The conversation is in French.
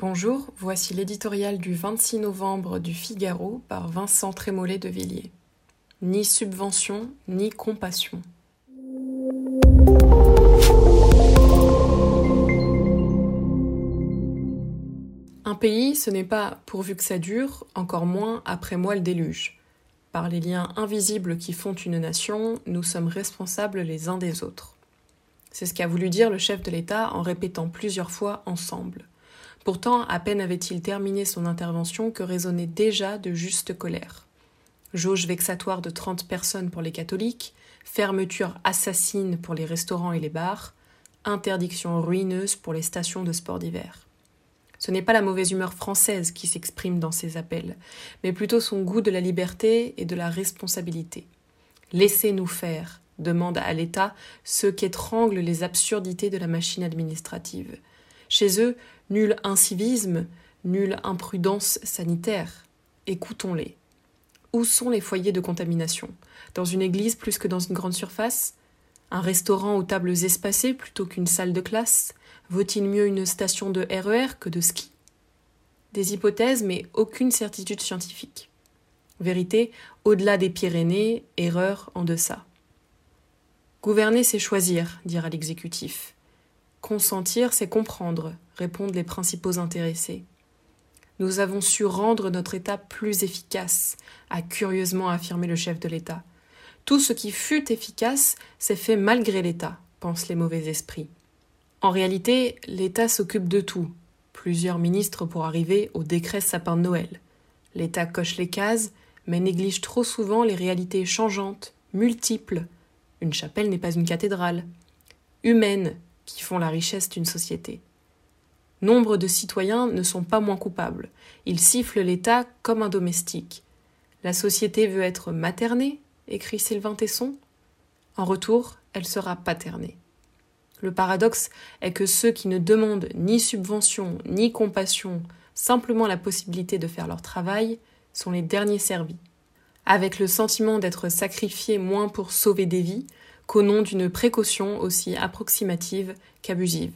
Bonjour, voici l'éditorial du 26 novembre du Figaro par Vincent Trémollet de Villiers. Ni subvention, ni compassion. Un pays, ce n'est pas pourvu que ça dure, encore moins après moi le déluge. Par les liens invisibles qui font une nation, nous sommes responsables les uns des autres. C'est ce qu'a voulu dire le chef de l'État en répétant plusieurs fois ensemble. Pourtant, à peine avait-il terminé son intervention que résonnait déjà de juste colère. Jauge vexatoire de trente personnes pour les catholiques, fermeture assassine pour les restaurants et les bars, interdiction ruineuse pour les stations de sport d'hiver. Ce n'est pas la mauvaise humeur française qui s'exprime dans ces appels, mais plutôt son goût de la liberté et de la responsabilité. Laissez-nous faire, demande à l'État ceux qu'étranglent les absurdités de la machine administrative. Chez eux, nul incivisme, nulle imprudence sanitaire. Écoutons-les. Où sont les foyers de contamination? Dans une église plus que dans une grande surface? Un restaurant aux tables espacées plutôt qu'une salle de classe? Vaut-il mieux une station de RER e que de ski? Des hypothèses, mais aucune certitude scientifique. Vérité, au-delà des Pyrénées, erreur en deçà. Gouverner, c'est choisir, dira l'exécutif. Consentir, c'est comprendre, répondent les principaux intéressés. Nous avons su rendre notre État plus efficace, a curieusement affirmé le chef de l'État. Tout ce qui fut efficace s'est fait malgré l'État, pensent les mauvais esprits. En réalité, l'État s'occupe de tout. Plusieurs ministres pour arriver au décret sapin de Noël. L'État coche les cases, mais néglige trop souvent les réalités changeantes, multiples. Une chapelle n'est pas une cathédrale. Humaines, qui font la richesse d'une société. Nombre de citoyens ne sont pas moins coupables. Ils sifflent l'État comme un domestique. La société veut être maternée, écrit Sylvain Tesson. En retour, elle sera paternée. Le paradoxe est que ceux qui ne demandent ni subvention ni compassion, simplement la possibilité de faire leur travail, sont les derniers servis. Avec le sentiment d'être sacrifiés moins pour sauver des vies qu'au nom d'une précaution aussi approximative qu'abusive.